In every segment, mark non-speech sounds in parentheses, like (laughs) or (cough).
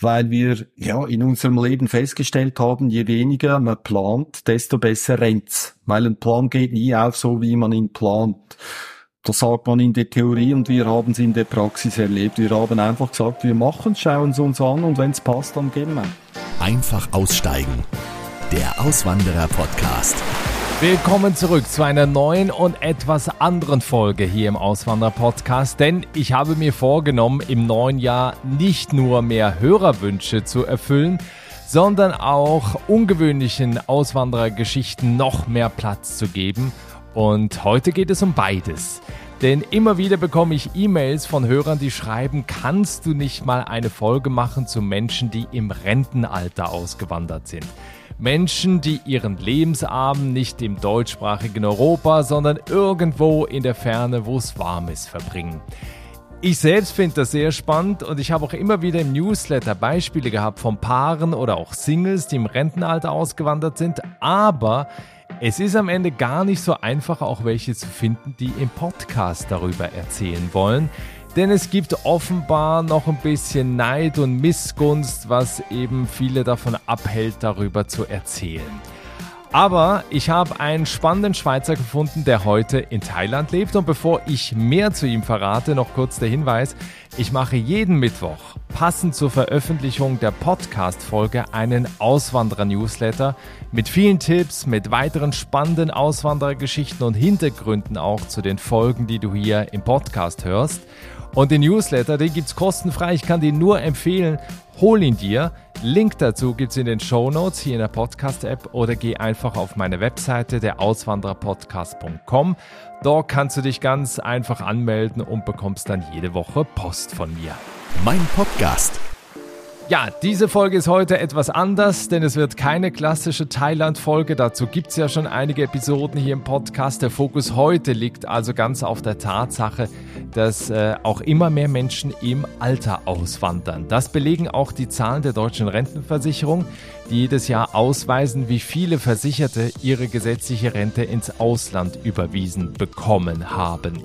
weil wir ja in unserem Leben festgestellt haben, je weniger man plant, desto besser rennt's. Weil ein Plan geht nie auf so, wie man ihn plant. Das sagt man in der Theorie und wir haben es in der Praxis erlebt. Wir haben einfach gesagt, wir machen es, schauen es uns an und wenn es passt, dann gehen wir. Einfach aussteigen. Der Auswanderer-Podcast. Willkommen zurück zu einer neuen und etwas anderen Folge hier im Auswanderer-Podcast, denn ich habe mir vorgenommen, im neuen Jahr nicht nur mehr Hörerwünsche zu erfüllen, sondern auch ungewöhnlichen Auswanderergeschichten noch mehr Platz zu geben. Und heute geht es um beides. Denn immer wieder bekomme ich E-Mails von Hörern, die schreiben, kannst du nicht mal eine Folge machen zu Menschen, die im Rentenalter ausgewandert sind. Menschen, die ihren Lebensabend nicht im deutschsprachigen Europa, sondern irgendwo in der Ferne, wo es warm ist, verbringen. Ich selbst finde das sehr spannend und ich habe auch immer wieder im Newsletter Beispiele gehabt von Paaren oder auch Singles, die im Rentenalter ausgewandert sind, aber es ist am Ende gar nicht so einfach, auch welche zu finden, die im Podcast darüber erzählen wollen. Denn es gibt offenbar noch ein bisschen Neid und Missgunst, was eben viele davon abhält, darüber zu erzählen. Aber ich habe einen spannenden Schweizer gefunden, der heute in Thailand lebt. Und bevor ich mehr zu ihm verrate, noch kurz der Hinweis. Ich mache jeden Mittwoch, passend zur Veröffentlichung der Podcast-Folge, einen Auswanderer-Newsletter mit vielen Tipps, mit weiteren spannenden Auswanderergeschichten und Hintergründen auch zu den Folgen, die du hier im Podcast hörst. Und den Newsletter, den gibt's kostenfrei. Ich kann den nur empfehlen. Hol ihn dir. Link dazu gibt's in den Show Notes hier in der Podcast-App oder geh einfach auf meine Webseite der Auswandererpodcast.com. Dort kannst du dich ganz einfach anmelden und bekommst dann jede Woche Post von mir. Mein Podcast ja, diese Folge ist heute etwas anders, denn es wird keine klassische Thailand-Folge. Dazu gibt es ja schon einige Episoden hier im Podcast. Der Fokus heute liegt also ganz auf der Tatsache, dass äh, auch immer mehr Menschen im Alter auswandern. Das belegen auch die Zahlen der deutschen Rentenversicherung, die jedes Jahr ausweisen, wie viele Versicherte ihre gesetzliche Rente ins Ausland überwiesen bekommen haben.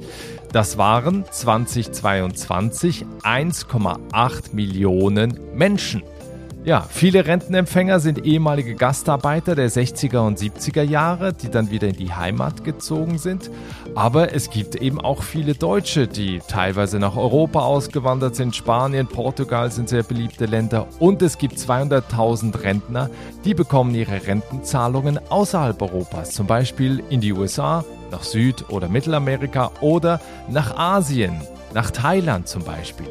Das waren 2022 1,8 Millionen Menschen. Ja, viele Rentenempfänger sind ehemalige Gastarbeiter der 60er und 70er Jahre, die dann wieder in die Heimat gezogen sind. Aber es gibt eben auch viele Deutsche, die teilweise nach Europa ausgewandert sind. Spanien, Portugal sind sehr beliebte Länder. Und es gibt 200.000 Rentner, die bekommen ihre Rentenzahlungen außerhalb Europas, zum Beispiel in die USA, nach Süd- oder Mittelamerika oder nach Asien, nach Thailand zum Beispiel.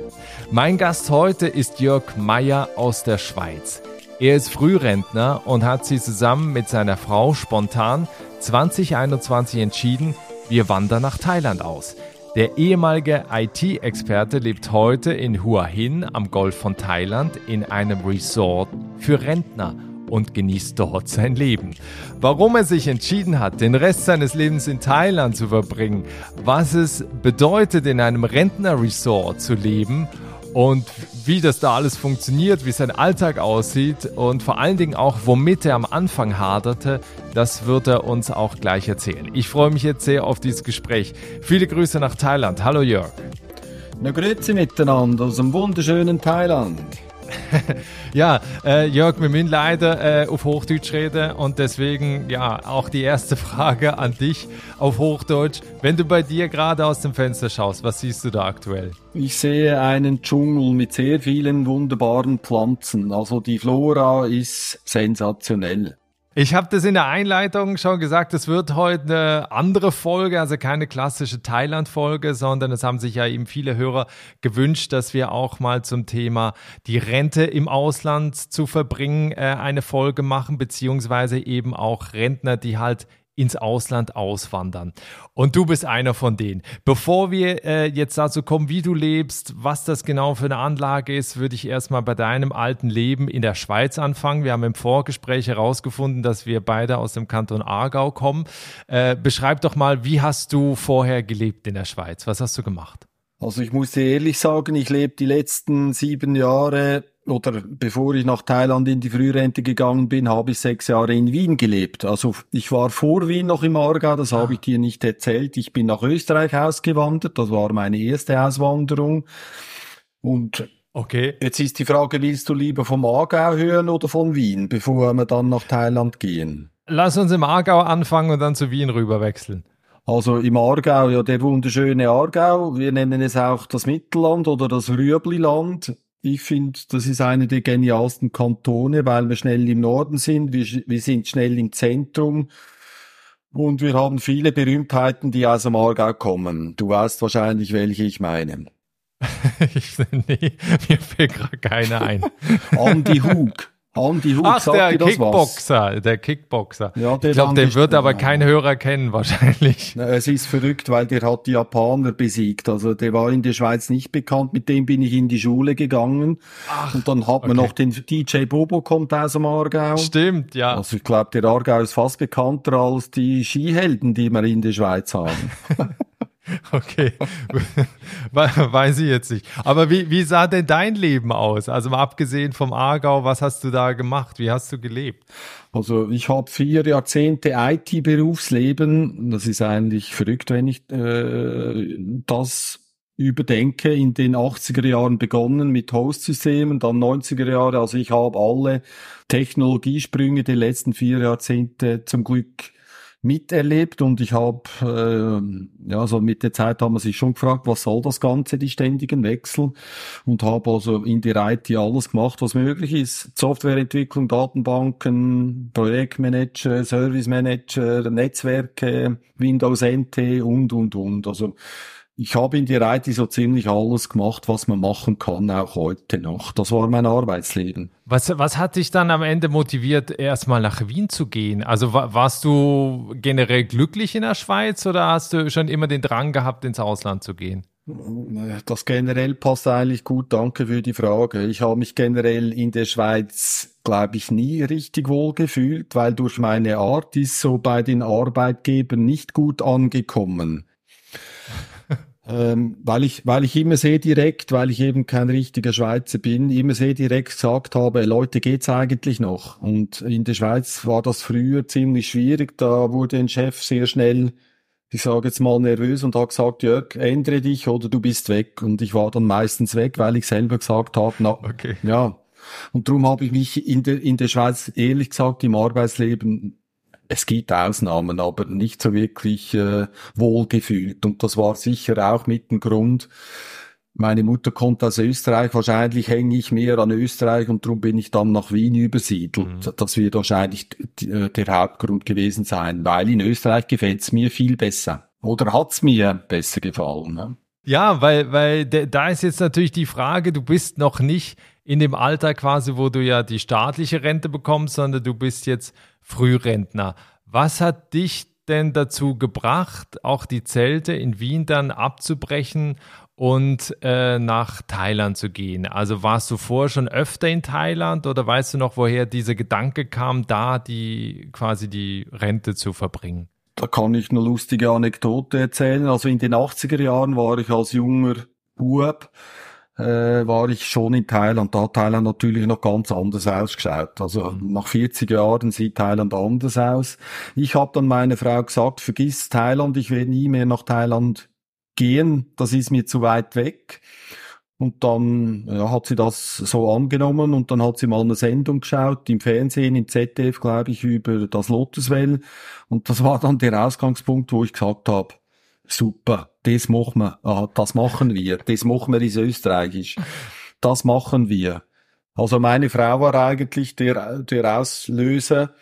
Mein Gast heute ist Jörg Meyer aus der Schweiz. Er ist Frührentner und hat sich zusammen mit seiner Frau spontan 2021 entschieden, wir wandern nach Thailand aus. Der ehemalige IT-Experte lebt heute in Hua Hin am Golf von Thailand in einem Resort für Rentner und genießt dort sein Leben. Warum er sich entschieden hat, den Rest seines Lebens in Thailand zu verbringen, was es bedeutet, in einem Rentnerresort zu leben und wie das da alles funktioniert, wie sein Alltag aussieht und vor allen Dingen auch, womit er am Anfang haderte, das wird er uns auch gleich erzählen. Ich freue mich jetzt sehr auf dieses Gespräch. Viele Grüße nach Thailand. Hallo Jörg. Na grüezi miteinander aus dem wunderschönen Thailand. (laughs) ja, äh, Jörg, wir müssen leider äh, auf Hochdeutsch reden und deswegen ja auch die erste (laughs) Frage an dich auf Hochdeutsch. Wenn du bei dir gerade aus dem Fenster schaust, was siehst du da aktuell? Ich sehe einen Dschungel mit sehr vielen wunderbaren Pflanzen. Also die Flora ist sensationell. Ich habe das in der Einleitung schon gesagt, es wird heute eine andere Folge, also keine klassische Thailand-Folge, sondern es haben sich ja eben viele Hörer gewünscht, dass wir auch mal zum Thema die Rente im Ausland zu verbringen äh, eine Folge machen, beziehungsweise eben auch Rentner, die halt ins Ausland auswandern. Und du bist einer von denen. Bevor wir äh, jetzt dazu kommen, wie du lebst, was das genau für eine Anlage ist, würde ich erstmal bei deinem alten Leben in der Schweiz anfangen. Wir haben im Vorgespräch herausgefunden, dass wir beide aus dem Kanton Aargau kommen. Äh, beschreib doch mal, wie hast du vorher gelebt in der Schweiz? Was hast du gemacht? Also ich muss dir ehrlich sagen, ich lebe die letzten sieben Jahre oder bevor ich nach Thailand in die Frührente gegangen bin, habe ich sechs Jahre in Wien gelebt. Also ich war vor Wien noch im Aargau, das habe ich dir nicht erzählt. Ich bin nach Österreich ausgewandert, das war meine erste Auswanderung. Und Okay. Jetzt ist die Frage, willst du lieber vom Aargau hören oder von Wien, bevor wir dann nach Thailand gehen? Lass uns im Aargau anfangen und dann zu Wien rüber wechseln. Also im Aargau, ja, der wunderschöne Aargau. Wir nennen es auch das Mittelland oder das Rüebliland. Ich finde, das ist einer der genialsten Kantone, weil wir schnell im Norden sind. Wir, wir sind schnell im Zentrum. Und wir haben viele Berühmtheiten, die aus dem Aargau kommen. Du weißt wahrscheinlich, welche ich meine. (laughs) ich, nee, mir fällt gerade keiner ein. Andy Hug. Andi Hug, Ach, sagt der dir das Kickboxer, der Kickboxer. Ja, der ich glaube, den wird aber kein Hörer kennen (laughs) wahrscheinlich. was? Es ist verrückt, weil der hat die Japaner besiegt. Also der war in der Schweiz nicht bekannt. Mit dem bin ich in die Schule gegangen. Und dann hat man okay. noch den DJ Bobo kommt aus dem Aargau. Stimmt, ja. Also ich glaube, der Aargau ist fast bekannter als die Skihelden, die wir in der Schweiz haben. (laughs) (laughs) Okay, (laughs) We- weiß ich jetzt nicht. Aber wie, wie sah denn dein Leben aus? Also mal abgesehen vom Aargau, was hast du da gemacht? Wie hast du gelebt? Also ich habe vier Jahrzehnte IT-Berufsleben. Das ist eigentlich verrückt, wenn ich äh, das überdenke. In den 80er Jahren begonnen mit Host-Systemen, dann 90er Jahre. Also ich habe alle Technologiesprünge der letzten vier Jahrzehnte zum Glück miterlebt und ich habe, äh, ja, so mit der Zeit haben wir sich schon gefragt, was soll das Ganze, die ständigen Wechsel und habe also in der IT alles gemacht, was möglich ist. Softwareentwicklung, Datenbanken, Projektmanager, Service Manager, Netzwerke, Windows NT und, und, und. Also ich habe in der IT so ziemlich alles gemacht, was man machen kann, auch heute noch. Das war mein Arbeitsleben. Was, was hat dich dann am Ende motiviert, erstmal nach Wien zu gehen? Also wa warst du generell glücklich in der Schweiz oder hast du schon immer den Drang gehabt, ins Ausland zu gehen? Das generell passt eigentlich gut. Danke für die Frage. Ich habe mich generell in der Schweiz, glaube ich, nie richtig wohl gefühlt, weil durch meine Art ist so bei den Arbeitgebern nicht gut angekommen. Ähm, weil ich, weil ich immer sehr direkt, weil ich eben kein richtiger Schweizer bin, immer sehr direkt gesagt habe, Leute, geht's eigentlich noch? Und in der Schweiz war das früher ziemlich schwierig. Da wurde ein Chef sehr schnell ich sage jetzt mal nervös und hat gesagt, Jörg, ändere dich oder du bist weg. Und ich war dann meistens weg, weil ich selber gesagt habe, na, Okay. ja. Und darum habe ich mich in der, in der Schweiz, ehrlich gesagt, im Arbeitsleben, es gibt Ausnahmen, aber nicht so wirklich äh, wohlgefühlt. Und das war sicher auch mit dem Grund, meine Mutter kommt aus Österreich, wahrscheinlich hänge ich mehr an Österreich und darum bin ich dann nach Wien übersiedelt. Das wird wahrscheinlich äh, der Hauptgrund gewesen sein, weil in Österreich gefällt's mir viel besser. Oder hat's mir besser gefallen. Ne? Ja, weil, weil da ist jetzt natürlich die Frage, du bist noch nicht in dem Alter quasi, wo du ja die staatliche Rente bekommst, sondern du bist jetzt Frührentner. Was hat dich denn dazu gebracht, auch die Zelte in Wien dann abzubrechen und äh, nach Thailand zu gehen? Also warst du vorher schon öfter in Thailand oder weißt du noch, woher dieser Gedanke kam, da die quasi die Rente zu verbringen? Da kann ich eine lustige Anekdote erzählen. Also in den 80er Jahren war ich als junger Bub, äh, war ich schon in Thailand. Da hat Thailand natürlich noch ganz anders ausgeschaut. Also nach 40 Jahren sieht Thailand anders aus. Ich habe dann meine Frau gesagt, vergiss Thailand, ich werde nie mehr nach Thailand gehen, das ist mir zu weit weg. Und dann ja, hat sie das so angenommen und dann hat sie mal eine Sendung geschaut im Fernsehen, im ZDF, glaube ich, über das Lotuswell. Und das war dann der Ausgangspunkt, wo ich gesagt habe, super, das machen wir, ah, das machen wir, das machen wir ist österreichisch, das machen wir. Also meine Frau war eigentlich der, der Auslöser,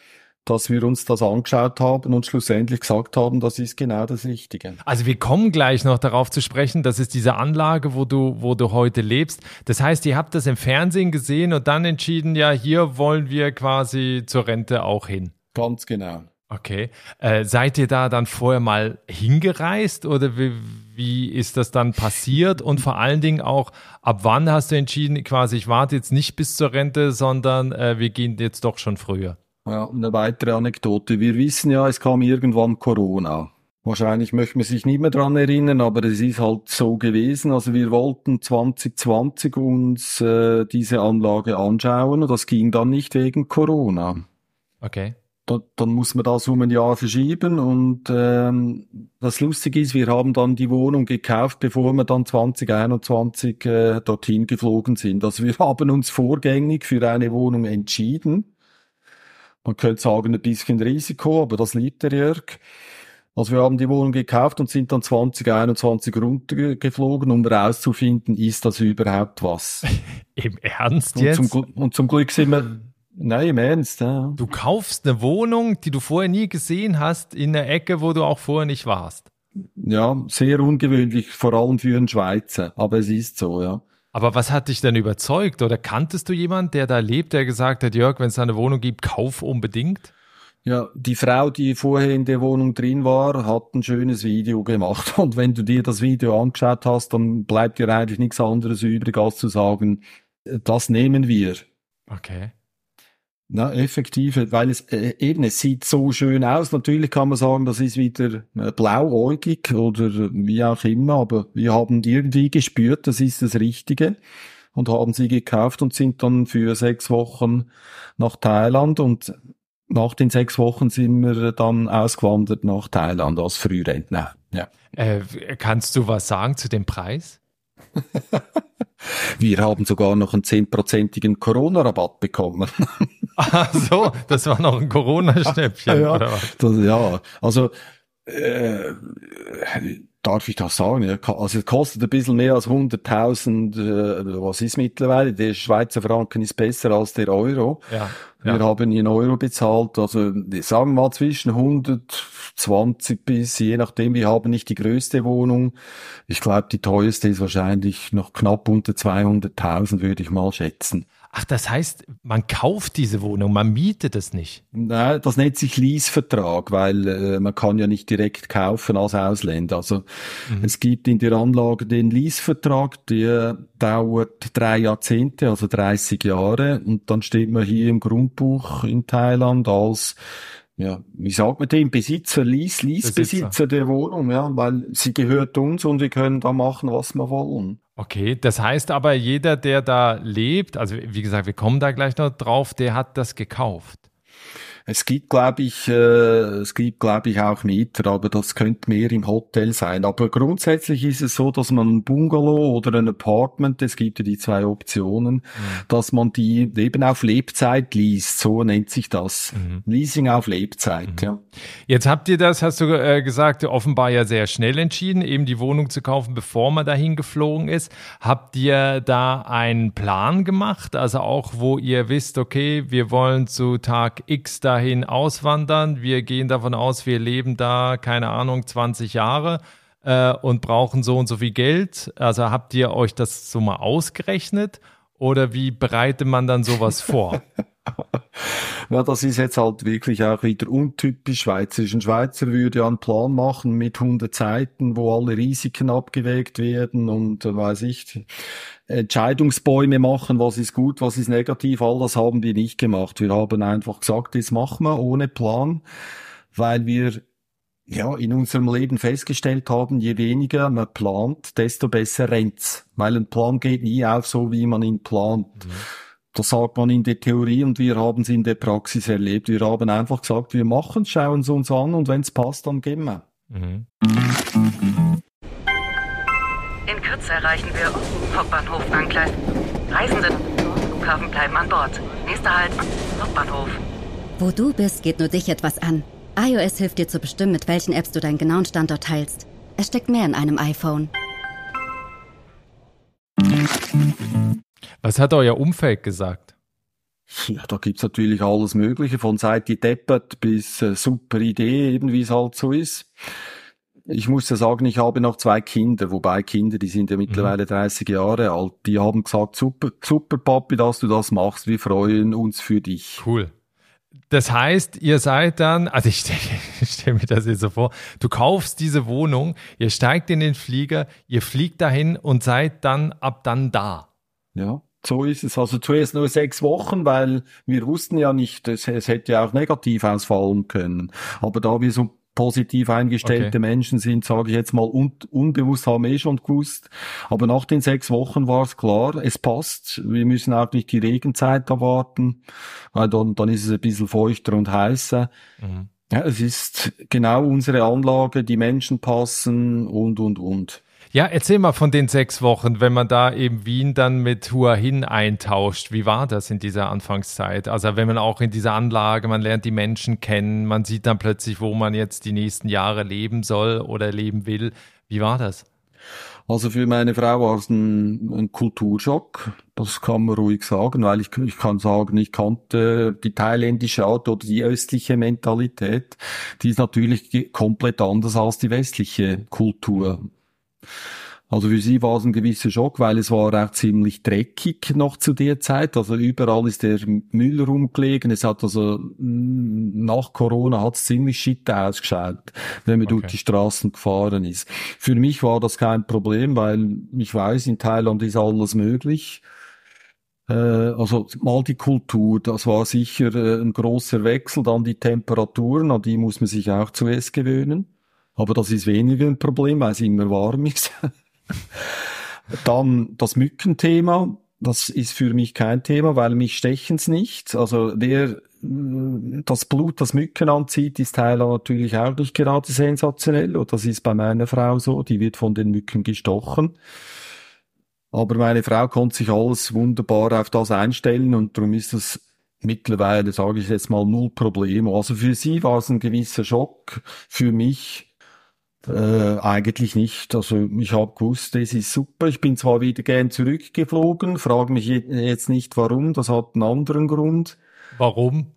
dass wir uns das angeschaut haben und schlussendlich gesagt haben, das ist genau das Richtige. Also wir kommen gleich noch darauf zu sprechen. Das ist diese Anlage, wo du, wo du heute lebst. Das heißt, ihr habt das im Fernsehen gesehen und dann entschieden, ja, hier wollen wir quasi zur Rente auch hin. Ganz genau. Okay. Äh, seid ihr da dann vorher mal hingereist oder wie, wie ist das dann passiert? Und vor allen Dingen auch, ab wann hast du entschieden, quasi, ich warte jetzt nicht bis zur Rente, sondern äh, wir gehen jetzt doch schon früher? Ja, eine weitere Anekdote. Wir wissen ja, es kam irgendwann Corona. Wahrscheinlich möchte man sich nicht mehr dran erinnern, aber es ist halt so gewesen. Also wir wollten 2020 uns äh, diese Anlage anschauen und das ging dann nicht wegen Corona. Okay. Dann muss man das um ein Jahr verschieben und ähm, das Lustige ist, wir haben dann die Wohnung gekauft, bevor wir dann 2021 äh, dorthin geflogen sind. Also wir (laughs) haben uns vorgängig für eine Wohnung entschieden. Man könnte sagen, ein bisschen Risiko, aber das liebt der Jörg. Also wir haben die Wohnung gekauft und sind dann 2021 runtergeflogen, um herauszufinden, ist das überhaupt was? (laughs) Im Ernst jetzt? Und zum, und zum Glück sind wir, (laughs) nein, im Ernst, ja. Du kaufst eine Wohnung, die du vorher nie gesehen hast, in der Ecke, wo du auch vorher nicht warst. Ja, sehr ungewöhnlich, vor allem für einen Schweizer, aber es ist so, ja. Aber was hat dich denn überzeugt? Oder kanntest du jemanden, der da lebt, der gesagt hat, Jörg, wenn es eine Wohnung gibt, kauf unbedingt? Ja, die Frau, die vorher in der Wohnung drin war, hat ein schönes Video gemacht. (laughs) Und wenn du dir das Video angeschaut hast, dann bleibt dir eigentlich nichts anderes übrig, als zu sagen, das nehmen wir. Okay. Na, effektiv, weil es äh, eben, es sieht so schön aus. Natürlich kann man sagen, das ist wieder äh, blauäugig oder wie auch immer, aber wir haben irgendwie gespürt, das ist das Richtige und haben sie gekauft und sind dann für sechs Wochen nach Thailand und nach den sechs Wochen sind wir dann ausgewandert nach Thailand als Frührentner. Ja. Äh, kannst du was sagen zu dem Preis? (laughs) wir haben sogar noch einen zehnprozentigen Corona-Rabatt bekommen. (laughs) Ach so, das war noch ein Corona-Schnäppchen, ja, oder was? Das, ja, also äh, darf ich das sagen? Ja, also es kostet ein bisschen mehr als 100.000, äh, was ist mittlerweile? Der Schweizer Franken ist besser als der Euro. Ja, Wir ja. haben in Euro bezahlt, also sagen wir mal zwischen 120 bis, je nachdem, wir haben nicht die größte Wohnung. Ich glaube, die teuerste ist wahrscheinlich noch knapp unter 200.000, würde ich mal schätzen. Ach, das heißt, man kauft diese Wohnung, man mietet es nicht. Nein, das nennt sich Leasevertrag, weil äh, man kann ja nicht direkt kaufen als Ausländer. Also es gibt in der Anlage den Leasevertrag, der dauert drei Jahrzehnte, also 30 Jahre, und dann steht man hier im Grundbuch in Thailand als ja, wie sagt man dem? Besitzer, Lease, Leasebesitzer Besitzer. der Wohnung, ja, weil sie gehört uns und wir können da machen, was wir wollen. Okay, das heißt aber, jeder, der da lebt, also wie gesagt, wir kommen da gleich noch drauf, der hat das gekauft. Es gibt, glaube ich, äh, es gibt, glaube ich, auch Mieter, aber das könnte mehr im Hotel sein. Aber grundsätzlich ist es so, dass man ein Bungalow oder ein Apartment, es gibt ja die zwei Optionen, dass man die eben auf Lebzeit liest. So nennt sich das. Leasing auf Lebzeit, ja. Jetzt habt ihr das, hast du äh, gesagt, offenbar ja sehr schnell entschieden, eben die Wohnung zu kaufen, bevor man dahin geflogen ist. Habt ihr da einen Plan gemacht? Also auch, wo ihr wisst, okay, wir wollen zu Tag X dahin auswandern. Wir gehen davon aus, wir leben da, keine Ahnung, 20 Jahre äh, und brauchen so und so viel Geld. Also habt ihr euch das so mal ausgerechnet? Oder wie bereitet man dann sowas vor? (laughs) Ja, das ist jetzt halt wirklich auch wieder untypisch schweizerisch. Ein Schweizer würde ja einen Plan machen mit 100 Seiten, wo alle Risiken abgewägt werden und äh, weiß ich, Entscheidungsbäume machen, was ist gut, was ist negativ, all das haben wir nicht gemacht. Wir haben einfach gesagt, das machen wir ohne Plan, weil wir ja, in unserem Leben festgestellt haben, je weniger man plant, desto besser rennt's. Weil ein Plan geht nie auf, so wie man ihn plant. Das sagt man in der Theorie und wir haben es in der Praxis erlebt. Wir haben einfach gesagt, wir machen schauen es uns an und wenn es passt, dann gehen wir. Mhm. In Kürze erreichen wir Hauptbahnhof Angleis. Reisende Flughafen bleiben an Bord. Nächster Halt, Hauptbahnhof. Wo du bist, geht nur dich etwas an. iOS hilft dir zu bestimmen, mit welchen Apps du deinen genauen Standort teilst. Es steckt mehr in einem iPhone. Was hat euer Umfeld gesagt? Ja, da gibt's natürlich alles Mögliche, von seit die deppert bis äh, super Idee, eben wie es halt so ist. Ich muss ja sagen, ich habe noch zwei Kinder, wobei Kinder, die sind ja mittlerweile 30 Jahre alt, die haben gesagt, super, super Papi, dass du das machst, wir freuen uns für dich. Cool. Das heißt, ihr seid dann, also ich (laughs) stelle stell mir das jetzt so vor, du kaufst diese Wohnung, ihr steigt in den Flieger, ihr fliegt dahin und seid dann ab dann da. Ja, so ist es. Also zuerst nur sechs Wochen, weil wir wussten ja nicht, es, es hätte ja auch negativ ausfallen können. Aber da wir so positiv eingestellte Okay. Menschen sind, sage ich jetzt mal, un unbewusst haben eh schon gewusst. Aber nach den sechs Wochen war es klar, es passt. Wir müssen auch nicht die Regenzeit erwarten, weil dann, dann ist es ein bisschen feuchter und heißer. Mhm. Ja, es ist genau unsere Anlage, die Menschen passen und, und, und. Ja, erzähl mal von den sechs Wochen, wenn man da eben Wien dann mit Hua Hin eintauscht. Wie war das in dieser Anfangszeit? Also wenn man auch in dieser Anlage, man lernt die Menschen kennen, man sieht dann plötzlich, wo man jetzt die nächsten Jahre leben soll oder leben will. Wie war das? Also für meine Frau war es ein, ein Kulturschock, das kann man ruhig sagen, weil ich, ich kann sagen, ich kannte die thailändische Art oder die östliche Mentalität, die ist natürlich komplett anders als die westliche Kultur. Also für sie war es ein gewisser Schock, weil es war auch ziemlich dreckig noch zu der Zeit. Also überall ist der Müll rumgelegen. Es hat also mm, nach Corona hat es ziemlich shit ausgeschaut, wenn man durch Okay. die Straßen gefahren ist. Für mich war das kein Problem, weil ich weiß, in Thailand ist alles möglich. Äh, also mal die Kultur, das war sicher äh, ein großer Wechsel. Dann die Temperaturen, an die muss man sich auch zuerst gewöhnen. Aber das ist weniger ein Problem, weil es immer warm ist. (laughs) Dann das Mückenthema. Das ist für mich kein Thema, weil mich stechen's nicht. Also wer äh, das Blut, das Mücken anzieht, ist Thailand natürlich auch nicht gerade sensationell. Und das ist bei meiner Frau so. Die wird von den Mücken gestochen. Aber meine Frau konnte sich alles wunderbar auf das einstellen und darum ist es mittlerweile, sage ich jetzt mal, null Probleme. Also für sie war es ein gewisser Schock. Für mich äh, eigentlich nicht. Also ich habe gewusst, es ist super. Ich bin zwar wieder gern zurückgeflogen, frage mich je- jetzt nicht warum, das hat einen anderen Grund. Warum? (laughs)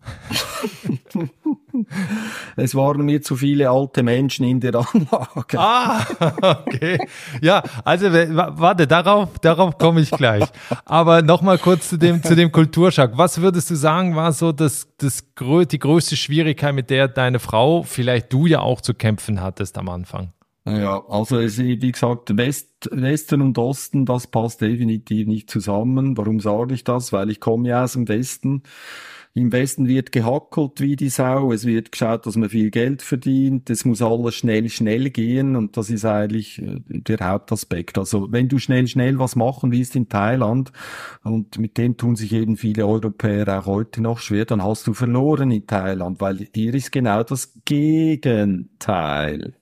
Es waren mir zu viele alte Menschen in der Anlage. Ah, (laughs) okay. Ja, also warte, darauf, darauf komme ich gleich. Aber nochmal kurz zu dem, zu dem Kulturschock. Was würdest du sagen, war so das, das, die größte Schwierigkeit, mit der deine Frau, vielleicht du ja auch zu kämpfen hattest am Anfang? Ja, also es, wie gesagt, West, Westen und Osten, das passt definitiv nicht zusammen. Warum sage ich das? Weil ich komme ja aus dem Westen. Im Westen wird gehackelt wie die Sau. Es wird geschaut, dass man viel Geld verdient. Es muss alles schnell, schnell gehen. Und das ist eigentlich äh, der Hauptaspekt. Also wenn du schnell, schnell was machen willst in Thailand, und mit dem tun sich eben viele Europäer auch heute noch schwer, dann hast du verloren in Thailand, weil hier ist genau das Gegenteil.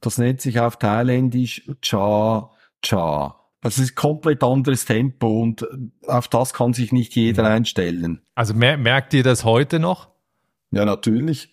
Das nennt sich auf Thailändisch Cha Cha. Das ist komplett anderes Tempo und auf das kann sich nicht jeder einstellen. Also mer merkt ihr das heute noch? Ja, natürlich.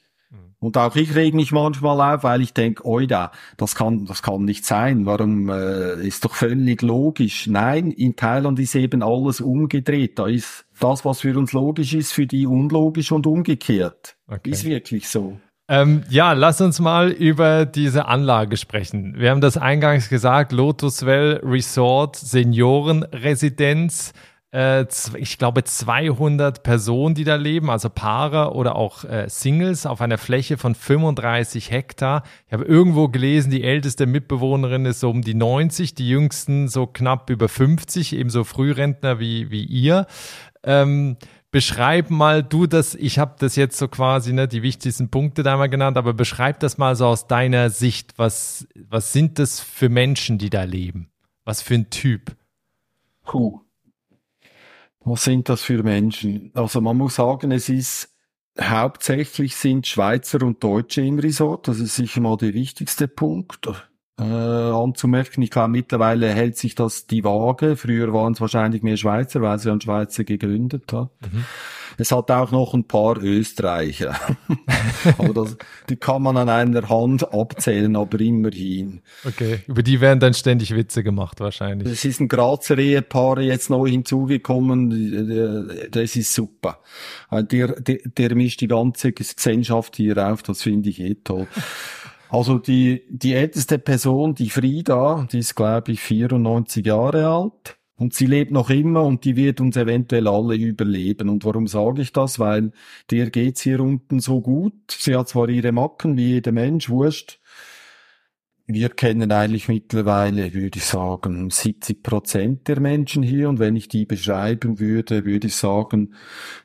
Und auch ich reg mich manchmal auf, weil ich denke, oida, das kann, das kann nicht sein. Warum äh, ist doch völlig logisch? Nein, in Thailand ist eben alles umgedreht. Da ist das, was für uns logisch ist, für die unlogisch und umgekehrt. Okay. Ist wirklich so. Ähm, ja, lass uns mal über diese Anlage sprechen. Wir haben das eingangs gesagt, Lotus Well Resort Seniorenresidenz. Äh, ich glaube 200 Personen, die da leben, also Paare oder auch äh, Singles auf einer Fläche von 35 Hektar. Ich habe irgendwo gelesen, die älteste Mitbewohnerin ist so um die 90, die jüngsten so knapp über 50, ebenso Frührentner wie, wie ihr. Ähm, beschreib mal du das, ich habe das jetzt so quasi, ne, die wichtigsten Punkte da mal genannt, aber beschreib das mal so aus deiner Sicht. Was, was sind das für Menschen, die da leben? Was für ein Typ? Puh. Was sind das für Menschen? Also man muss sagen, es ist hauptsächlich sind Schweizer und Deutsche im Resort. Das ist sicher mal der wichtigste Punkt äh, anzumerken. Ich glaube, mittlerweile hält sich das die Waage. Früher waren es wahrscheinlich mehr Schweizer, weil sie ein Schweizer gegründet hat. Es hat auch noch ein paar Österreicher. (laughs) aber das, die kann man an einer Hand abzählen, aber immerhin. Okay. Über die werden dann ständig Witze gemacht, wahrscheinlich. Es ist ein Grazer Ehepaar jetzt neu hinzugekommen. Das ist super. Weil Der, der, der mischt die ganze Gesellschaft hier auf. Das finde ich eh toll. Also die, die älteste Person, die Frida, die ist glaube ich 94 Jahre alt. Und sie lebt noch immer und die wird uns eventuell alle überleben. Und warum sage ich das? Weil der geht's hier unten so gut. Sie hat zwar ihre Macken wie jeder Mensch, wurscht. wir kennen eigentlich mittlerweile, würde ich sagen, 70 Prozent der Menschen hier. Und wenn ich die beschreiben würde, würde ich sagen,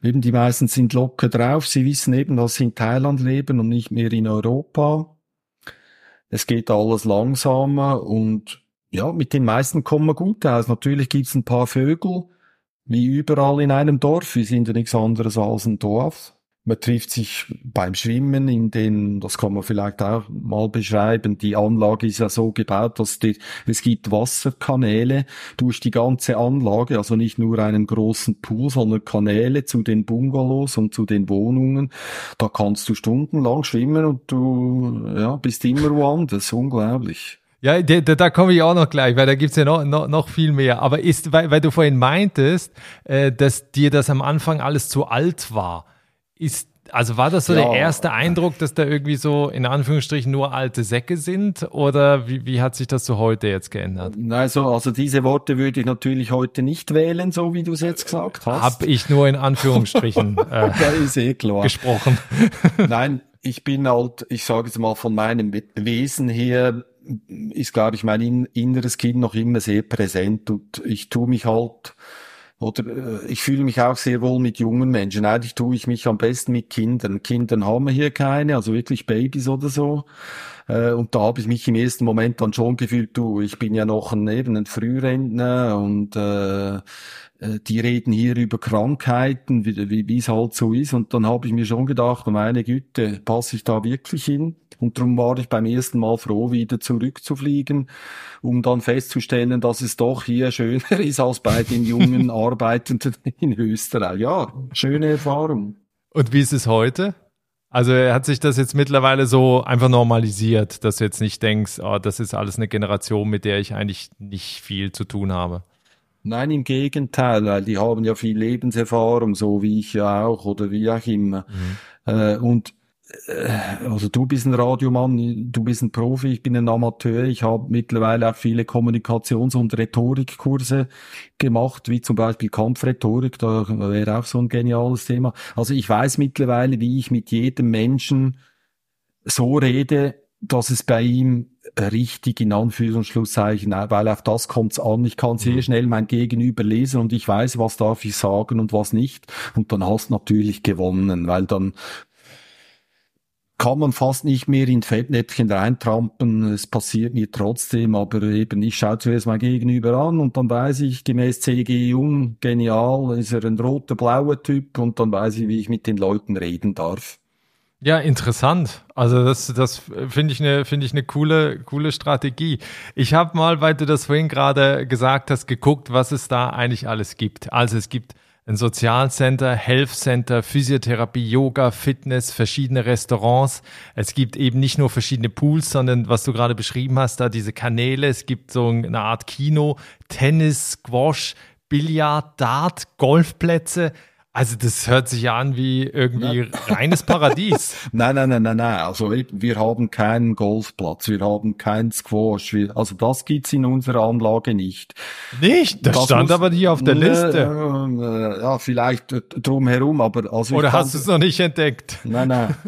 eben die meisten sind locker drauf. Sie wissen eben, dass sie in Thailand leben und nicht mehr in Europa. Es geht alles langsamer und ja, mit den meisten kommen wir gut aus. Natürlich gibt's ein paar Vögel, wie überall in einem Dorf. Wir sind ja nichts anderes als ein Dorf. Man trifft sich beim Schwimmen in den, das kann man vielleicht auch mal beschreiben, die Anlage ist ja so gebaut, dass die, es gibt Wasserkanäle durch die ganze Anlage, also nicht nur einen großen Pool, sondern Kanäle zu den Bungalows und zu den Wohnungen. Da kannst du stundenlang schwimmen und du ja, bist immer woanders, unglaublich. Ja, da, da komme ich auch noch gleich, weil da gibt's ja noch, noch, noch viel mehr. Aber ist, weil, weil du vorhin meintest, äh, dass dir das am Anfang alles zu alt war. Ist, also war das so ja. der erste Eindruck, dass da irgendwie so in Anführungsstrichen nur alte Säcke sind? Oder wie, wie hat sich das so heute jetzt geändert? Also, also diese Worte würde ich natürlich heute nicht wählen, so wie du es jetzt gesagt hast. Hab ich nur in Anführungsstrichen (laughs) äh, eh gesprochen. (laughs) Nein, ich bin halt, ich sage es mal von meinem Wesen her, ist, glaube ich, mein inneres Kind noch immer sehr präsent und ich tue mich halt oder äh, ich fühle mich auch sehr wohl mit jungen Menschen. Eigentlich tue ich mich am besten mit Kindern. Kindern haben wir hier keine, also wirklich Babys oder so. Äh, und da habe ich mich im ersten Moment dann schon gefühlt, du, ich bin ja noch ein, eben ein Frührentner und äh, äh die reden hier über Krankheiten, wie, wie es halt so ist. Und dann habe ich mir schon gedacht, meine Güte, passe ich da wirklich hin? Und darum war ich beim ersten Mal froh, wieder zurückzufliegen, um dann festzustellen, dass es doch hier schöner (laughs) ist als bei den jungen (laughs) Arbeitenden in Österreich. Ja, schöne Erfahrung. Und wie ist es heute? Also hat sich das jetzt mittlerweile so einfach normalisiert, dass du jetzt nicht denkst, oh, das ist alles eine Generation, mit der ich eigentlich nicht viel zu tun habe? Nein, im Gegenteil, weil die haben ja viel Lebenserfahrung, so wie ich ja auch oder wie auch immer. Mhm. Äh, und also du bist ein Radiomann, du bist ein Profi, ich bin ein Amateur. Ich habe mittlerweile auch viele Kommunikations- und Rhetorikkurse gemacht, wie zum Beispiel Kampfrhetorik, da wäre auch so ein geniales Thema. Also ich weiß mittlerweile, wie ich mit jedem Menschen so rede, dass es bei ihm richtig in Anführungsschlusszeichen, weil auf das kommt es an. Ich kann sehr mhm. schnell mein Gegenüber lesen und ich weiß, was darf ich sagen und was nicht. Und dann hast du natürlich gewonnen, weil dann kann man fast nicht mehr in Fettnäpfchen reintrampen. Es passiert mir trotzdem, aber eben, ich schaue zuerst mein Gegenüber an und dann weiß ich, gemäß CG Jung, genial, ist er ein roter, blauer Typ und dann weiß ich, wie ich mit den Leuten reden darf. Ja, interessant. Also das, das finde ich eine finde ich eine coole coole Strategie. Ich habe mal, weil du das vorhin gerade gesagt hast, geguckt, was es da eigentlich alles gibt. Also es gibt ein Sozialcenter, Health Center, Physiotherapie, Yoga, Fitness, verschiedene Restaurants. Es gibt eben nicht nur verschiedene Pools, sondern was du gerade beschrieben hast, da diese Kanäle. Es gibt so eine Art Kino, Tennis, Squash, Billard, Dart, Golfplätze. Also das hört sich an wie irgendwie ja. reines Paradies. (laughs) nein, nein, nein, nein, nein. Also wir haben keinen Golfplatz, wir haben keinen Squash. Wir, also das gibt's in unserer Anlage nicht. Nicht? Das, das stand muss, aber hier auf der Liste. Äh, ja, vielleicht drumherum, aber also Oder hast du es noch nicht entdeckt? Nein, nein. (laughs)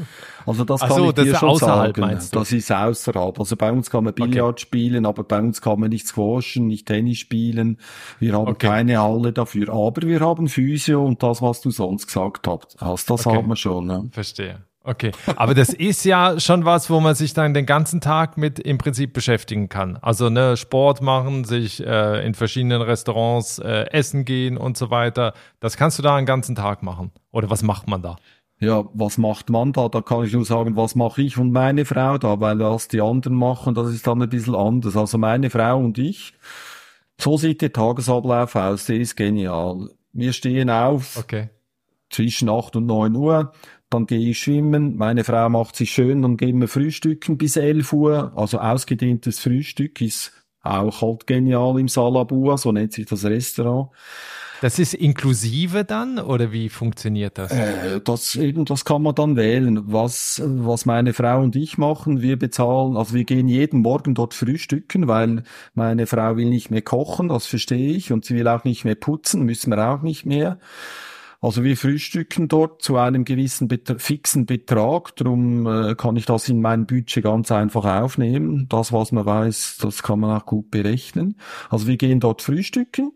Also das kann so, ich dir schon sagen. Das ist außerhalb. Also bei uns kann man Billard okay. spielen, aber bei uns kann man nicht squashen, nicht Tennis spielen. Wir haben okay. keine Halle dafür. Aber wir haben Physio und das, was du sonst gesagt hast, das okay. haben wir schon. Ne? Verstehe. Okay, aber das ist ja schon was, wo man sich dann den ganzen Tag mit im Prinzip beschäftigen kann. Also ne, Sport machen, sich äh, in verschiedenen Restaurants äh, essen gehen und so weiter. Das kannst du da einen ganzen Tag machen. Oder was macht man da? Ja, was macht man da? Da kann ich nur sagen, was mache ich und meine Frau da, weil was die anderen machen, das ist dann ein bisschen anders. Also meine Frau und ich, so sieht der Tagesablauf aus, der ist genial. Wir stehen auf okay. zwischen acht und neun Uhr, dann gehe ich schwimmen, meine Frau macht sich schön, dann gehen wir frühstücken bis elf Uhr, also ausgedehntes Frühstück ist auch halt genial im Salabua, so nennt sich das Restaurant. Das ist inklusive dann oder wie funktioniert das? Äh, das eben, das kann man dann wählen. Was, was meine Frau und ich machen, wir bezahlen, also wir gehen jeden Morgen dort frühstücken, weil meine Frau will nicht mehr kochen, das verstehe ich, und sie will auch nicht mehr putzen, müssen wir auch nicht mehr. Also wir frühstücken dort zu einem gewissen Bet fixen Betrag, darum äh, kann ich das in mein Budget ganz einfach aufnehmen. Das, was man weiß, das kann man auch gut berechnen. Also wir gehen dort frühstücken,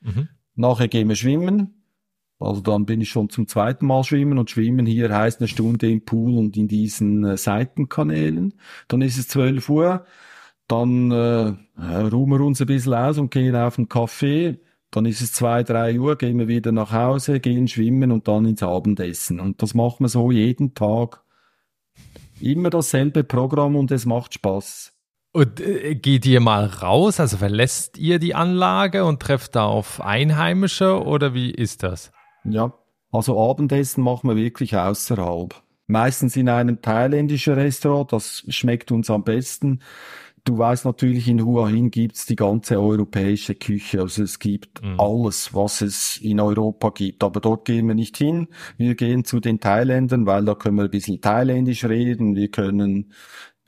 mhm. Nachher gehen wir schwimmen, also dann bin ich schon zum zweiten Mal schwimmen und schwimmen hier heißt eine Stunde im Pool und in diesen äh, Seitenkanälen. Dann ist es 12 Uhr, dann äh, ruhen wir uns ein bisschen aus und gehen auf einen Café. Dann ist es zwei, drei Uhr, gehen wir wieder nach Hause, gehen schwimmen und dann ins Abendessen. Und das machen wir so jeden Tag. Immer dasselbe Programm und es macht Spaß. Und äh, geht ihr mal raus, also verlässt ihr die Anlage und trefft da auf Einheimische oder wie ist das? Ja, also Abendessen machen wir wirklich außerhalb. Meistens in einem thailändischen Restaurant, das schmeckt uns am besten. Du weißt natürlich, in Hua Hin gibt's die ganze europäische Küche. Also es gibt mhm. alles, was es in Europa gibt. Aber dort gehen wir nicht hin. Wir gehen zu den Thailändern, weil da können wir ein bisschen thailändisch reden. Wir können,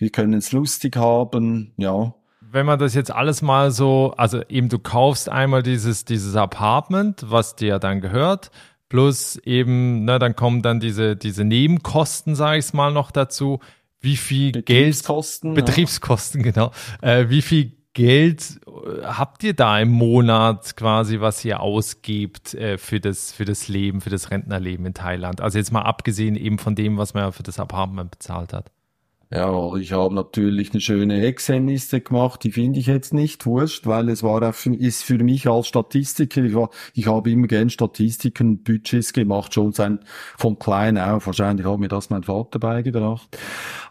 wir können es lustig haben, ja wenn man das jetzt alles mal so, also eben du kaufst einmal dieses, dieses Apartment, was dir dann gehört, plus eben, ne, dann kommen dann diese, diese Nebenkosten, sage ich mal, noch dazu. Wie viel Betriebskosten, Geld, Betriebskosten, (laughs) genau. Äh, wie viel Geld äh, habt ihr da im Monat quasi, was ihr ausgebt äh, für, das, für das Leben, für das Rentnerleben in Thailand? Also jetzt mal abgesehen eben von dem, was man ja für das Apartment bezahlt hat. Ja, ich habe natürlich eine schöne Excel-Liste gemacht, die finde ich jetzt nicht wurscht, weil es war für, ist für mich als Statistiker, ich, war, ich habe immer gern Statistiken, Budgets gemacht, schon sein, von klein auf, wahrscheinlich hat mir das mein Vater beigebracht.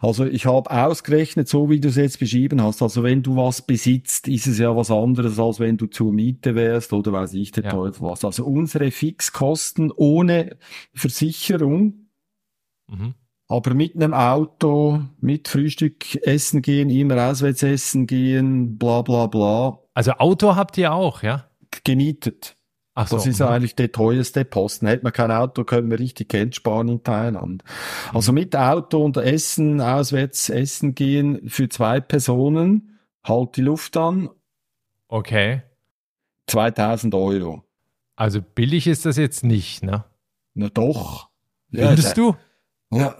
Also ich habe ausgerechnet, so wie du es jetzt beschrieben hast, also wenn du was besitzt, ist es ja was anderes, als wenn du zur Miete wärst oder weiß ich der ja. Teufel was. Also unsere Fixkosten ohne Versicherung, mhm aber mit einem Auto, mit Frühstück essen gehen, immer auswärts essen gehen, bla bla bla. Also Auto habt ihr auch, ja? Gemietet. Ach so, das ist eigentlich der teuerste Posten. Hätte man kein Auto, können wir richtig Geld sparen in Thailand. Mhm. Also mit Auto und Essen, auswärts essen gehen für zwei Personen, halt die Luft an. Okay. 2000 Euro. Also billig ist das jetzt nicht, ne? Na doch. Findest ja, du? Ja.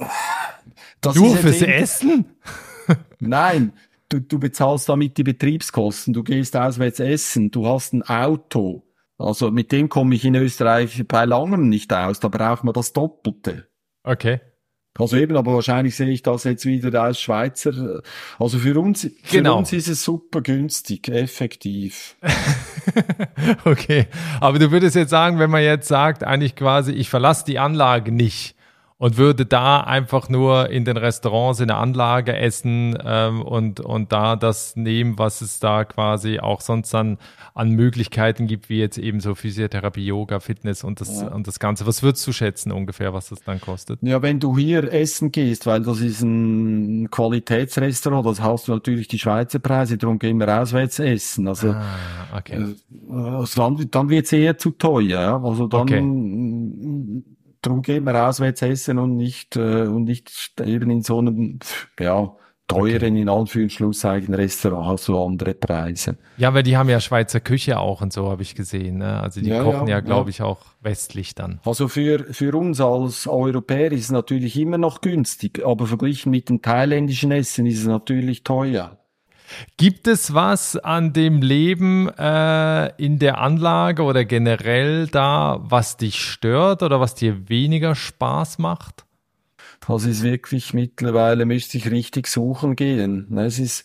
Das Nur fürs Ding. Essen? (laughs) Nein, du, du bezahlst damit die Betriebskosten, du gehst auswärts essen, du hast ein Auto. Also mit dem komme ich in Österreich bei langem nicht aus, da braucht man das Doppelte. Okay. Also eben, aber wahrscheinlich sehe ich das jetzt wieder als Schweizer. Also für uns, für genau. uns ist es super günstig, effektiv. (laughs) okay. Aber du würdest jetzt sagen, wenn man jetzt sagt, eigentlich quasi, ich verlasse die Anlage nicht, und würde da einfach nur in den Restaurants in der Anlage essen ähm, und, und da das nehmen, was es da quasi auch sonst dann an Möglichkeiten gibt, wie jetzt eben so Physiotherapie, Yoga, Fitness und das, ja. und das Ganze. Was würdest du schätzen ungefähr, was das dann kostet? Ja, wenn du hier essen gehst, weil das ist ein Qualitätsrestaurant, das hast du natürlich die Schweizer Preise, darum gehen wir auswärts essen. Also, ah, okay. äh, also dann, dann wird es eher zu teuer. Ja? Also dann okay darum geht man auswärts essen und nicht, äh, und nicht eben in so einem, ja, teuren, in Anführungsschlusszeichen, Restaurant hast du andere Preise. Ja, weil die haben ja Schweizer Küche auch und so, habe ich gesehen. Ne? Also die ja, kochen ja, ja glaube ja. ich, auch westlich dann. Also für, für uns als Europäer ist es natürlich immer noch günstig, aber verglichen mit dem thailändischen Essen ist es natürlich teuer. Gibt es was an dem Leben äh, in der Anlage oder generell da, was dich stört oder was dir weniger Spaß macht? Das ist wirklich mittlerweile, müsste ich richtig suchen gehen. Es ist,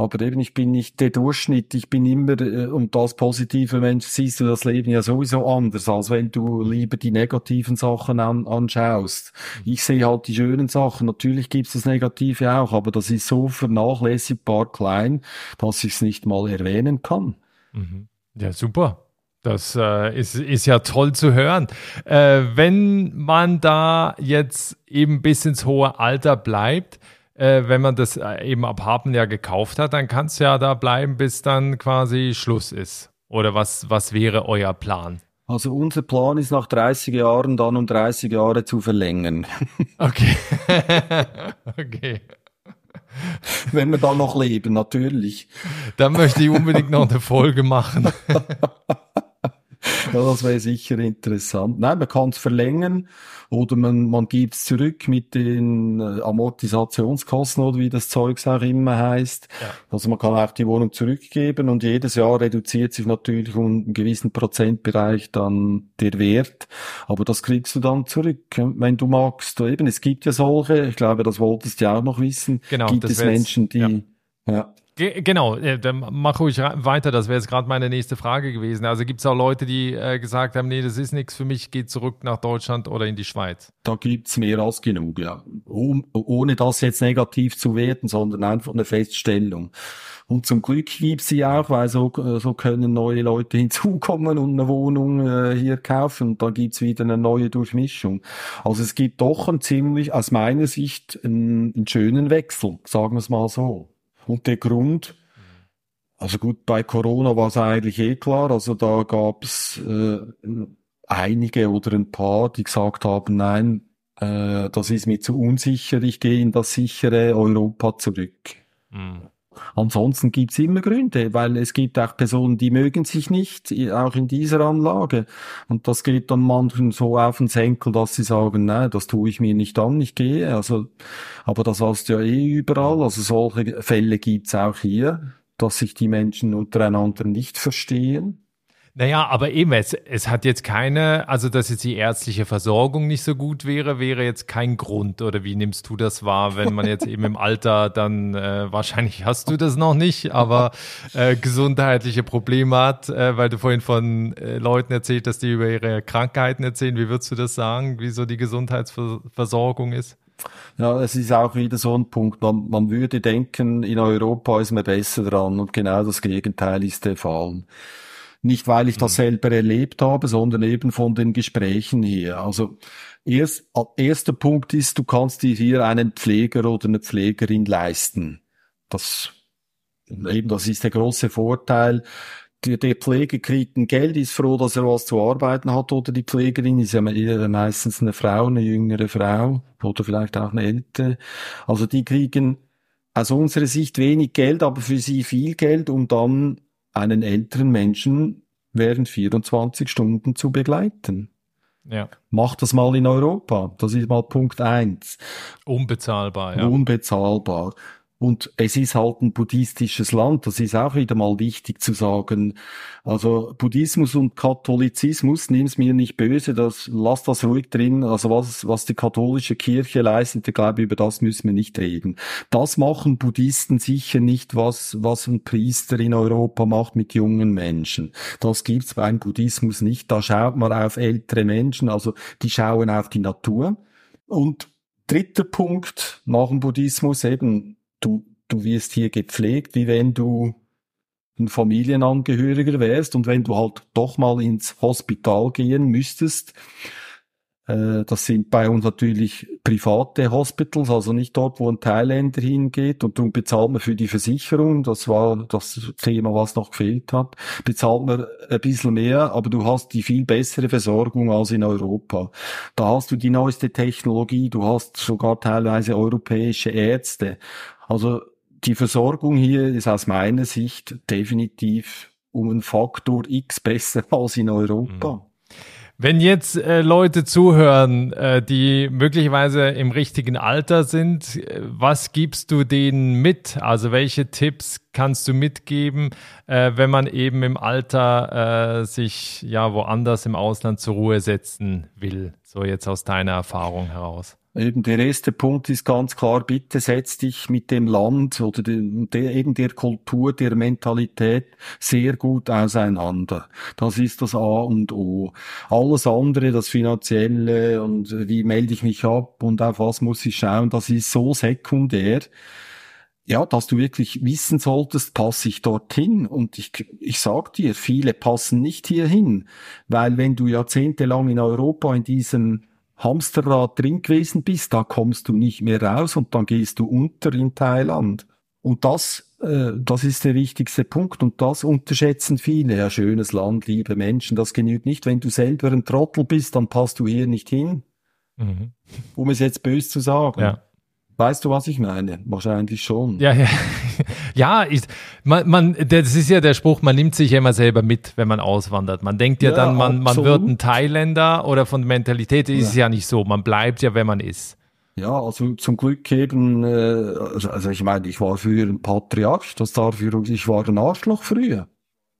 aber eben, ich bin nicht der Durchschnitt. Ich bin immer, äh, und als positive Mensch siehst du das Leben ja sowieso anders, als wenn du lieber die negativen Sachen an, anschaust. Ich sehe halt die schönen Sachen. Natürlich gibt es das Negative auch, aber das ist so vernachlässigbar klein, dass ich es nicht mal erwähnen kann. Mhm. Ja, super. Das äh, ist, ist ja toll zu hören. Äh, wenn man da jetzt eben bis ins hohe Alter bleibt, äh, wenn man das äh, eben ab Haben ja gekauft hat, dann kann es ja da bleiben, bis dann quasi Schluss ist. Oder was, was wäre euer Plan? Also unser Plan ist nach 30 Jahren dann um 30 Jahre zu verlängern. (laughs) Okay. (laughs) okay. (laughs) Wenn wir dann noch leben, natürlich. Dann möchte ich unbedingt noch eine Folge machen. (laughs) ja, das wäre sicher interessant. Nein, man kann es verlängern oder man, man gibt es zurück mit den äh, Amortisationskosten oder wie das Zeugs auch immer heißt. Ja. Also man kann auch die Wohnung zurückgeben und jedes Jahr reduziert sich natürlich um einen gewissen Prozentbereich dann der Wert. Aber das kriegst du dann zurück, wenn du magst. Eben, es gibt ja solche, ich glaube, das wolltest du ja auch noch wissen. Genau, gibt es Menschen, die, ja. ja genau, dann mach ruhig weiter, das wäre jetzt gerade meine nächste Frage gewesen. Also gibt es auch Leute, die äh, gesagt haben, nee, das ist nichts für mich, geht zurück nach Deutschland oder in die Schweiz? Da gibt's mehr als genug, ja. Um, ohne das jetzt negativ zu werten, sondern einfach eine Feststellung. Und zum Glück gibt's sie auch, weil so, so können neue Leute (laughs) hinzukommen und eine Wohnung äh, hier kaufen. Und da gibt's wieder eine neue Durchmischung. Also es gibt doch ein ziemlich, aus meiner Sicht, einen, einen schönen Wechsel, sagen wir es mal so. Und der Grund, also gut, bei Corona war es eigentlich eh klar, also da gab es äh, einige oder ein paar, die gesagt haben, nein, äh, das ist mir zu unsicher, ich gehe in das sichere Europa zurück. Mhm. Ansonsten gibt's immer Gründe, weil es gibt auch Personen, die mögen sich nicht, auch in dieser Anlage. Und das geht dann manchen so auf den Senkel, dass sie sagen, nein, das tue ich mir nicht an, ich gehe. Also, aber das hast du ja eh überall. Also solche Fälle gibt's auch hier, dass sich die Menschen untereinander nicht verstehen. Naja, aber eben, es, es hat jetzt keine, also dass jetzt die ärztliche Versorgung nicht so gut wäre, wäre jetzt kein Grund. Oder wie nimmst du das wahr, wenn man jetzt eben im Alter dann, äh, wahrscheinlich hast du das noch nicht, aber äh, gesundheitliche Probleme hat, äh, weil du vorhin von äh, Leuten erzählt hast, die über ihre Krankheiten erzählen. Wie würdest du das sagen, wie so die Gesundheitsversorgung ist? Ja, es ist auch wieder so ein Punkt. Man, man würde denken, in Europa ist man besser dran und genau das Gegenteil ist der Fall. Nicht, weil ich das mhm. selber erlebt habe, sondern eben von den Gesprächen her. Also erst, erster Punkt ist, du kannst dir hier einen Pfleger oder eine Pflegerin leisten. Das, eben, das ist der große Vorteil. Der, der Pfleger kriegt ein Geld, ist froh, dass er was zu arbeiten hat, oder die Pflegerin ist ja meistens eine Frau, eine jüngere Frau, oder vielleicht auch eine ältere. Also die kriegen aus unserer Sicht wenig Geld, aber für sie viel Geld, um dann einen älteren Menschen während 24 Stunden zu begleiten. Ja. Mach das mal in Europa. Das ist mal Punkt eins. Unbezahlbar, ja. Unbezahlbar. Und es ist halt ein buddhistisches Land, das ist auch wieder mal wichtig zu sagen. Also Buddhismus und Katholizismus, nimm's mir nicht böse, das, lass das ruhig drin. Also was, was die katholische Kirche leistet, ich glaube, über das müssen wir nicht reden. Das machen Buddhisten sicher nicht, was, was ein Priester in Europa macht mit jungen Menschen. Das gibt's beim Buddhismus nicht. Da schaut man auf ältere Menschen, also die schauen auf die Natur. Und dritter Punkt nach dem Buddhismus eben du, du wirst hier gepflegt, wie wenn du ein Familienangehöriger wärst und wenn du halt doch mal ins Hospital gehen müsstest, äh, das sind bei uns natürlich private Hospitals, also nicht dort, wo ein Thailänder hingeht und darum bezahlt man für die Versicherung, das war das Thema, was noch gefehlt hat, bezahlt man ein bisschen mehr, aber du hast die viel bessere Versorgung als in Europa. Da hast du die neueste Technologie, du hast sogar teilweise europäische Ärzte. Also die Versorgung hier ist aus meiner Sicht definitiv um einen Faktor X besser (laughs) als in Europa. Mhm. Wenn jetzt äh, Leute zuhören, äh, die möglicherweise im richtigen Alter sind, äh, was gibst du denen mit? Also welche Tipps kannst du mitgeben, äh, wenn man eben im Alter äh, sich ja woanders im Ausland zur Ruhe setzen will? So jetzt aus deiner Erfahrung heraus. Eben der erste Punkt ist ganz klar, bitte setz dich mit dem Land oder de, der, eben der Kultur, der Mentalität sehr gut auseinander. Das ist das A und O. Alles andere, das Finanzielle und wie melde ich mich ab und auf was muss ich schauen, das ist so sekundär ja, dass du wirklich wissen solltest, passe ich dorthin. Und ich, ich sag dir, viele passen nicht hierhin, weil wenn du jahrzehntelang in Europa in diesem Hamsterrad drin gewesen bist, da kommst du nicht mehr raus und dann gehst du unter in Thailand. Und das, äh, das ist der wichtigste Punkt und das unterschätzen viele. Ja, schönes Land, liebe Menschen, das genügt nicht. Wenn du selber ein Trottel bist, dann passt du hier nicht hin. Mhm. Um es jetzt böse zu sagen. Ja. Weißt du, was ich meine? Wahrscheinlich schon. Ja, ja. (laughs) Ja, ich, man, man, das ist ja der Spruch, man nimmt sich ja immer selber mit, wenn man auswandert. Man denkt ja, ja dann, man, man wird ein Thailänder oder von Mentalität ist ja. es ja nicht so. Man bleibt ja, wenn man ist. Ja, also zum Glück eben, äh, also, also ich meine, ich war früher ein Patriarch, das dafür, ich war ein Arschloch früher.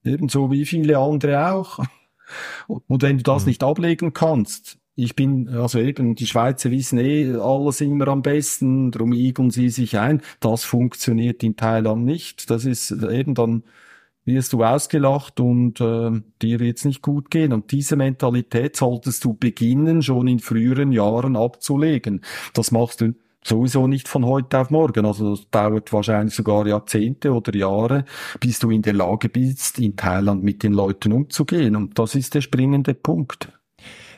Ebenso wie viele andere auch. (laughs) Und wenn du das mhm. nicht ablegen kannst, ich bin, also eben, die Schweizer wissen eh alles immer am besten, darum igeln sie sich ein. Das funktioniert in Thailand nicht. Das ist eben dann wirst du ausgelacht und äh, dir wird's nicht gut gehen. Und diese Mentalität solltest du beginnen, schon in früheren Jahren abzulegen. Das machst du sowieso nicht von heute auf morgen. Also das dauert wahrscheinlich sogar Jahrzehnte oder Jahre, bis du in der Lage bist, in Thailand mit den Leuten umzugehen. Und das ist der springende Punkt.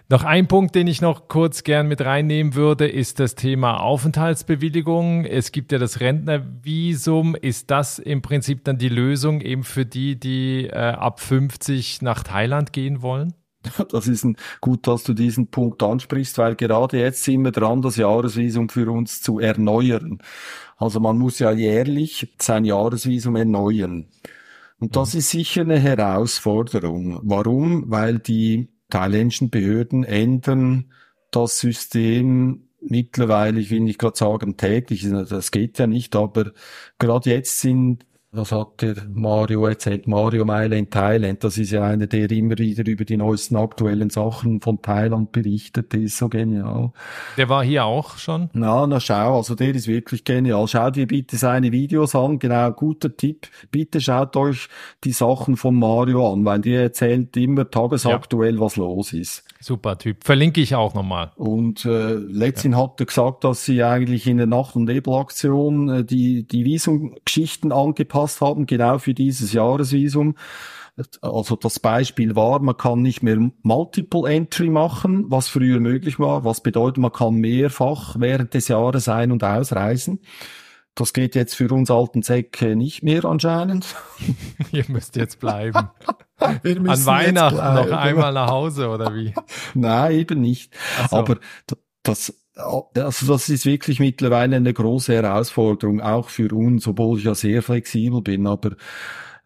Noch ein Punkt, den ich noch kurz gern mit reinnehmen würde, ist das Thema Aufenthaltsbewilligung. Es gibt ja das Rentnervisum. Ist das im Prinzip dann die Lösung eben für die, die äh, ab 50 nach Thailand gehen wollen? Das ist ein, gut, dass du diesen Punkt ansprichst, weil gerade jetzt sind wir dran, das Jahresvisum für uns zu erneuern. Also man muss ja jährlich sein Jahresvisum erneuern. Und das mhm. ist sicher eine Herausforderung. Warum? Weil die thailändischen Behörden ändern das System. Mittlerweile, ich will nicht gerade sagen täglich, das geht ja nicht, aber gerade jetzt sind was hat der Mario erzählt? Mario Meile in Thailand. Das ist ja einer, der immer wieder über die neuesten aktuellen Sachen von Thailand berichtet. Der ist so genial. Der war hier auch schon? Na, na schau, also der ist wirklich genial. Schaut dir bitte seine Videos an. Genau, guter Tipp. Bitte schaut euch die Sachen von Mario an, weil der erzählt immer tagesaktuell, ja. was los ist. Super Typ. Verlinke ich auch nochmal. Und äh, letztens ja. hat er gesagt, dass sie eigentlich in der Nacht- und Nebelaktion äh, die, die Visumgeschichten angepasst haben, genau für dieses Jahresvisum. Also das Beispiel war, man kann nicht mehr Multiple Entry machen, was früher möglich war. Was bedeutet, man kann mehrfach während des Jahres ein- und ausreisen. Das geht jetzt für uns alten Säcke nicht mehr anscheinend. (laughs) Ihr müsst jetzt bleiben. (laughs) An Weihnachten noch einmal nach Hause oder wie? (laughs) Nein, eben nicht. So. Aber das, also das ist wirklich mittlerweile eine große Herausforderung, auch für uns, obwohl ich ja sehr flexibel bin, aber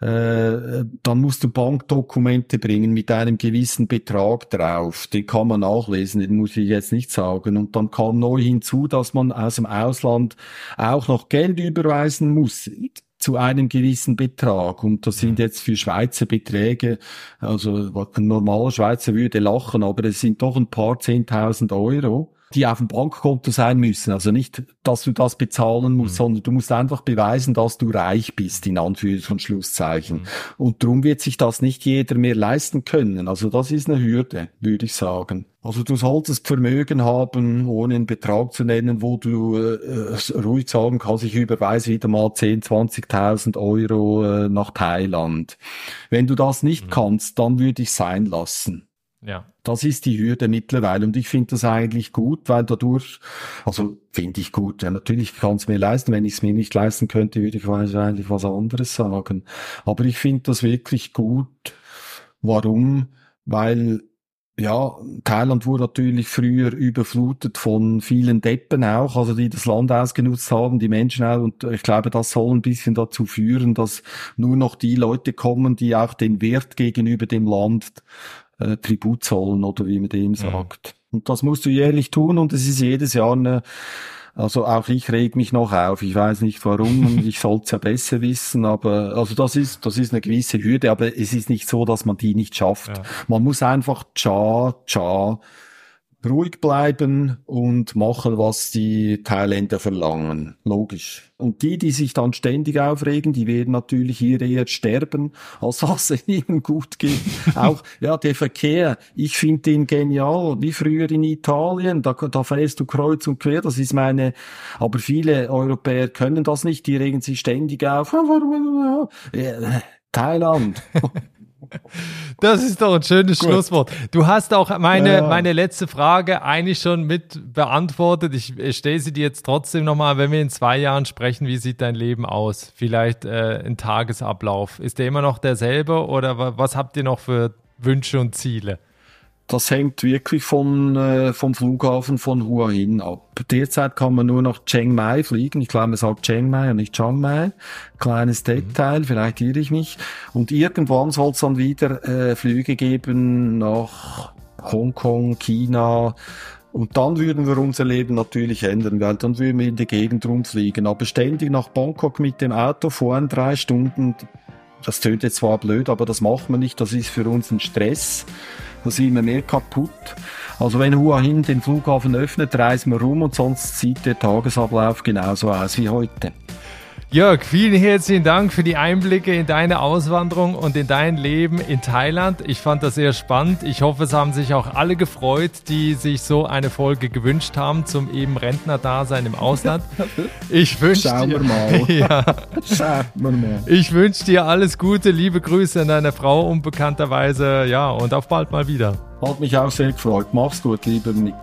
äh, dann musst du Bankdokumente bringen mit einem gewissen Betrag drauf. Den kann man nachlesen, den muss ich jetzt nicht sagen. Und dann kam neu hinzu, dass man aus dem Ausland auch noch Geld überweisen muss zu einem gewissen Betrag. Und das sind jetzt für Schweizer Beträge, also ein normaler Schweizer würde lachen, aber es sind doch ein paar zehntausend Euro die auf dem Bankkonto sein müssen. Also nicht, dass du das bezahlen musst, mhm. sondern du musst einfach beweisen, dass du reich bist, in Anführungs- und Schlusszeichen. Mhm. Und darum wird sich das nicht jeder mehr leisten können. Also das ist eine Hürde, würde ich sagen. Also du solltest Vermögen haben, ohne einen Betrag zu nennen, wo du äh, ruhig sagen kannst, ich überweise wieder mal 10, 20.000 Euro äh, nach Thailand. Wenn du das nicht mhm. kannst, dann würde ich sein lassen. Ja. Das ist die Hürde mittlerweile und ich finde das eigentlich gut, weil dadurch, also finde ich gut, ja natürlich kann es mir leisten, wenn ich es mir nicht leisten könnte, würde ich wahrscheinlich was anderes sagen. Aber ich finde das wirklich gut. Warum? Weil ja, Thailand wurde natürlich früher überflutet von vielen Deppen auch, also die das Land ausgenutzt haben, die Menschen auch. Und ich glaube, das soll ein bisschen dazu führen, dass nur noch die Leute kommen, die auch den Wert gegenüber dem Land äh, Tribut zollen oder wie man dem mhm. sagt. Und das musst du jährlich tun und es ist jedes Jahr eine, also auch ich reg mich noch auf. Ich weiß nicht warum und (laughs) ich sollte es ja besser wissen, aber also das ist, das ist eine gewisse Hürde, aber es ist nicht so, dass man die nicht schafft. Ja. Man muss einfach Cha, Cha ruhig bleiben und machen, was die Thailänder verlangen. Logisch. Und die, die sich dann ständig aufregen, die werden natürlich hier eher sterben, als (laughs) dass es ihnen gut geht. (laughs) Auch, ja, der Verkehr, ich finde den genial, wie früher in Italien, da, da fährst du kreuz und quer, das ist meine, aber viele Europäer können das nicht, die regen sich ständig auf. (laughs) Thailand. Das ist doch ein schönes Gut. Schlusswort. Du hast auch meine, ja. meine letzte Frage eigentlich schon mit beantwortet. Ich, stelle sie dir jetzt trotzdem nochmal, wenn wir in zwei Jahren sprechen, wie sieht dein Leben aus? Vielleicht äh, ein Tagesablauf. Ist der immer noch derselbe oder was habt ihr noch für Wünsche und Ziele? Das hängt wirklich von, äh, vom Flughafen von Hua Hin ab. Derzeit kann man nur nach Chiang Mai fliegen. Ich glaube, man sagt Chiang Mai und nicht Chiang Mai. Kleines Detail, vielleicht irre ich mich. Und irgendwann soll es dann wieder äh, Flüge geben nach Hongkong, China. Und dann würden wir unser Leben natürlich ändern, weil dann würden wir in die Gegend rumfliegen. Aber ständig nach Bangkok mit dem Auto fahren, drei Stunden, das tönt jetzt zwar blöd, aber das macht man nicht. Das ist für uns ein Stress da sind wir mehr kaputt. Also wenn Hua Hin den Flughafen öffnet, reisen wir rum und sonst sieht der Tagesablauf genauso aus wie heute. Jörg, vielen herzlichen Dank für die Einblicke in deine Auswanderung und in dein Leben in Thailand. Ich fand das sehr spannend. Ich hoffe, es haben sich auch alle gefreut, die sich so eine Folge gewünscht haben zum eben Rentnerdasein im Ausland. (laughs) Ich wünsche dir, (laughs) ja, Ich wünsche dir alles Gute, liebe Grüße an deine Frau unbekannterweise, ja, und auf bald mal wieder. Hat mich auch sehr gefreut. Mach's gut, lieber Nick.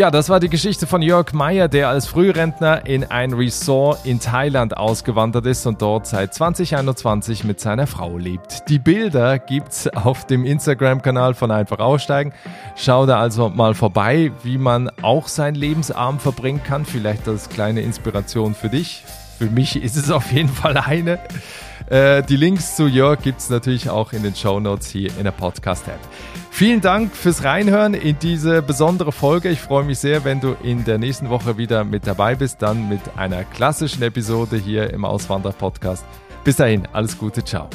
Ja, das war die Geschichte von Jörg Meyer, der als Frührentner in ein Resort in Thailand ausgewandert ist und dort seit 2021 mit seiner Frau lebt. Die Bilder gibt's auf dem Instagram-Kanal von Einfach Aussteigen. Schau da also mal vorbei, wie man auch sein Lebensarm verbringen kann. Vielleicht als kleine Inspiration für dich. Für mich ist es auf jeden Fall eine. Äh, die Links zu Jörg gibt es natürlich auch in den Show Notes hier in der Podcast-App. Vielen Dank fürs Reinhören in diese besondere Folge. Ich freue mich sehr, wenn du in der nächsten Woche wieder mit dabei bist, dann mit einer klassischen Episode hier im Auswander-Podcast. Bis dahin, alles Gute, ciao.